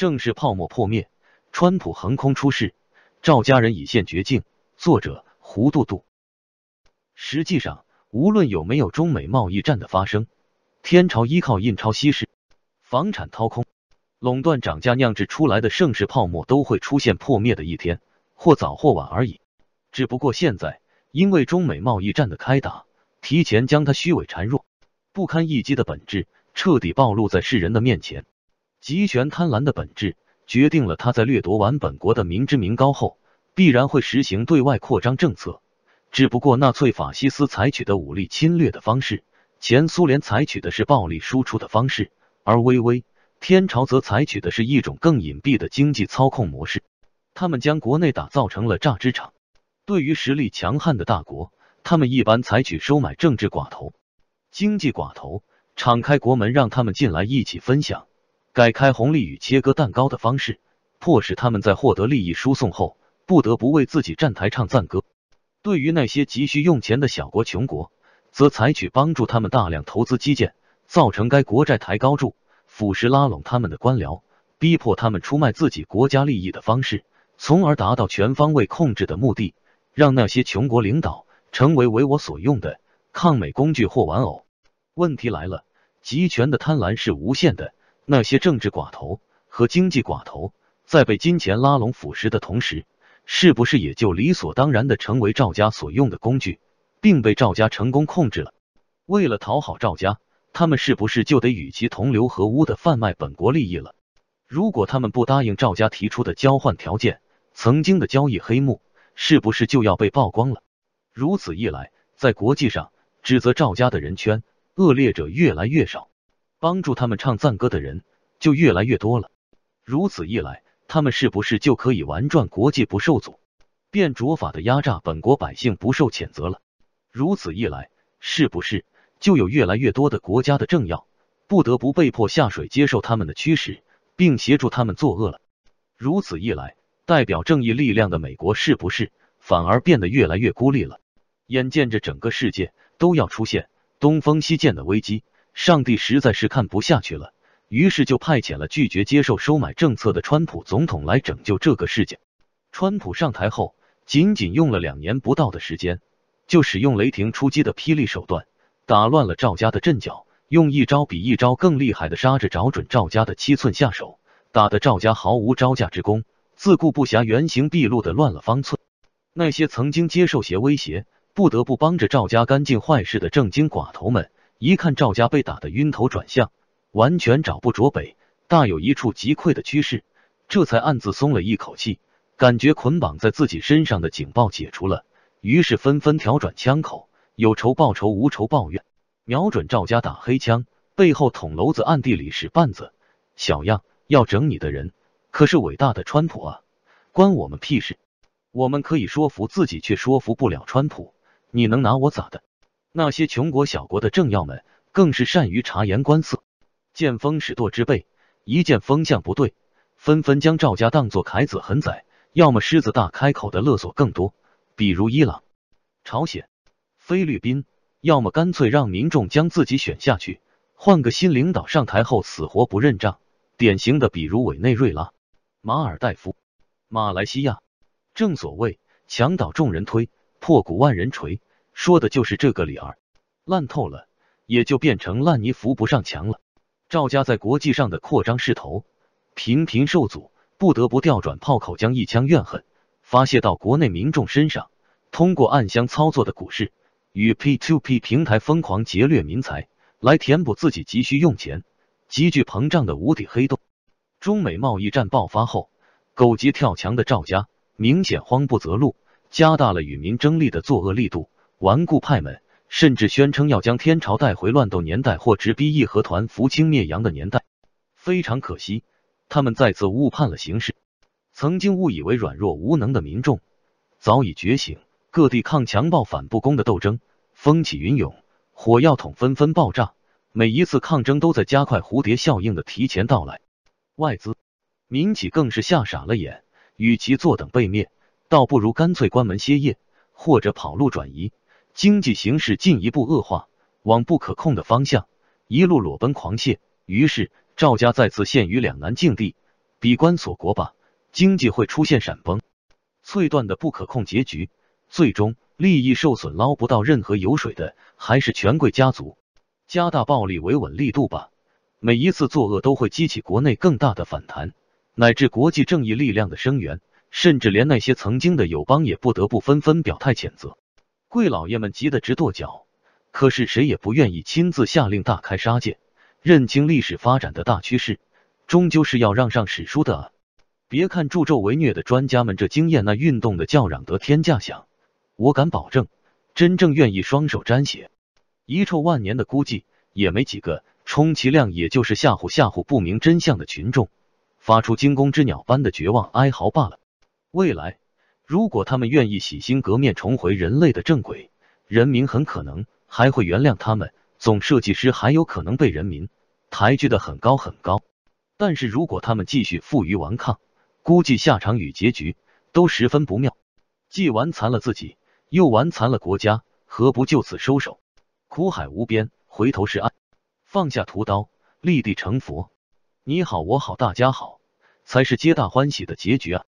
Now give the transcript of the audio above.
盛世泡沫破灭，川普横空出世，赵家人已现绝境。作者胡杜杜。实际上，无论有没有中美贸易战的发生，天朝依靠印钞稀释、房产掏空、垄断涨价酿制出来的盛世泡沫都会出现破灭的一天，或早或晚而已。只不过现在，因为中美贸易战的开打，提前将它虚伪孱弱、不堪一击的本质彻底暴露在世人的面前。集权贪婪的本质，决定了他在掠夺完本国的民脂民膏后，必然会实行对外扩张政策。只不过纳粹法西斯采取的武力侵略的方式，前苏联采取的是暴力输出的方式，而微微天朝则采取的是一种更隐蔽的经济操控模式。他们将国内打造成了榨汁厂。对于实力强悍的大国，他们一般采取收买政治寡头、经济寡头，敞开国门让他们进来一起分享。改开红利与切割蛋糕的方式，迫使他们在获得利益输送后，不得不为自己站台唱赞歌。对于那些急需用钱的小国穷国，则采取帮助他们大量投资基建，造成该国债台高筑，腐蚀拉拢他们的官僚，逼迫他们出卖自己国家利益的方式，从而达到全方位控制的目的，让那些穷国领导成为为我所用的抗美工具或玩偶。问题来了，集权的贪婪是无限的。那些政治寡头和经济寡头在被金钱拉拢腐蚀的同时，是不是也就理所当然的成为赵家所用的工具，并被赵家成功控制了？为了讨好赵家，他们是不是就得与其同流合污的贩卖本国利益了？如果他们不答应赵家提出的交换条件，曾经的交易黑幕是不是就要被曝光了？如此一来，在国际上指责赵家的人圈恶劣者越来越少。帮助他们唱赞歌的人就越来越多了。如此一来，他们是不是就可以玩转国际不受阻，变着法的压榨本国百姓不受谴责了？如此一来，是不是就有越来越多的国家的政要不得不被迫下水接受他们的驱使，并协助他们作恶了？如此一来，代表正义力量的美国是不是反而变得越来越孤立了？眼见着整个世界都要出现东风西渐的危机。上帝实在是看不下去了，于是就派遣了拒绝接受收买政策的川普总统来拯救这个世界。川普上台后，仅仅用了两年不到的时间，就使用雷霆出击的霹雳手段，打乱了赵家的阵脚，用一招比一招更厉害的杀着找准赵家的七寸下手，打得赵家毫无招架之功，自顾不暇，原形毕露的乱了方寸。那些曾经接受邪威胁，不得不帮着赵家干尽坏事的正经寡头们。一看赵家被打得晕头转向，完全找不着北，大有一触即溃的趋势，这才暗自松了一口气，感觉捆绑在自己身上的警报解除了，于是纷纷调转枪口，有仇报仇，无仇报怨，瞄准赵家打黑枪，背后捅娄子，暗地里使绊子。小样，要整你的人可是伟大的川普啊，关我们屁事！我们可以说服自己，却说服不了川普，你能拿我咋的？那些穷国小国的政要们更是善于察言观色，见风使舵之辈，一见风向不对，纷纷将赵家当作凯子狠宰，要么狮子大开口的勒索更多，比如伊朗、朝鲜、菲律宾，要么干脆让民众将自己选下去，换个新领导上台后死活不认账。典型的比如委内瑞拉、马尔代夫、马来西亚。正所谓墙倒众人推，破鼓万人锤。说的就是这个理儿，烂透了，也就变成烂泥扶不上墙了。赵家在国际上的扩张势头频频受阻，不得不调转炮口，将一腔怨恨发泄到国内民众身上，通过暗箱操作的股市与 P to P 平台疯狂劫掠民财，来填补自己急需用钱、急剧膨胀的无底黑洞。中美贸易战爆发后，狗急跳墙的赵家明显慌不择路，加大了与民争利的作恶力度。顽固派们甚至宣称要将天朝带回乱斗年代或直逼义和团扶清灭洋的年代。非常可惜，他们再次误判了形势。曾经误以为软弱无能的民众早已觉醒，各地抗强暴反不公的斗争风起云涌，火药桶纷纷爆炸。每一次抗争都在加快蝴蝶效应的提前到来。外资、民企更是吓傻了眼，与其坐等被灭，倒不如干脆关门歇业，或者跑路转移。经济形势进一步恶化，往不可控的方向一路裸奔狂泻。于是赵家再次陷于两难境地，闭关锁国吧，经济会出现闪崩、脆断的不可控结局，最终利益受损，捞不到任何油水的还是权贵家族。加大暴力维稳力度吧，每一次作恶都会激起国内更大的反弹，乃至国际正义力量的声援，甚至连那些曾经的友邦也不得不纷纷表态谴责。贵老爷们急得直跺脚，可是谁也不愿意亲自下令大开杀戒。认清历史发展的大趋势，终究是要让上史书的！别看助纣为虐的专家们这经验那运动的叫嚷得天价响，我敢保证，真正愿意双手沾血、遗臭万年的估计也没几个，充其量也就是吓唬吓唬不明真相的群众，发出惊弓之鸟般的绝望哀嚎罢了。未来。如果他们愿意洗心革面，重回人类的正轨，人民很可能还会原谅他们。总设计师还有可能被人民抬举的很高很高。但是如果他们继续负隅顽抗，估计下场与结局都十分不妙，既玩残了自己，又玩残了国家，何不就此收手？苦海无边，回头是岸，放下屠刀，立地成佛。你好，我好，大家好，才是皆大欢喜的结局啊！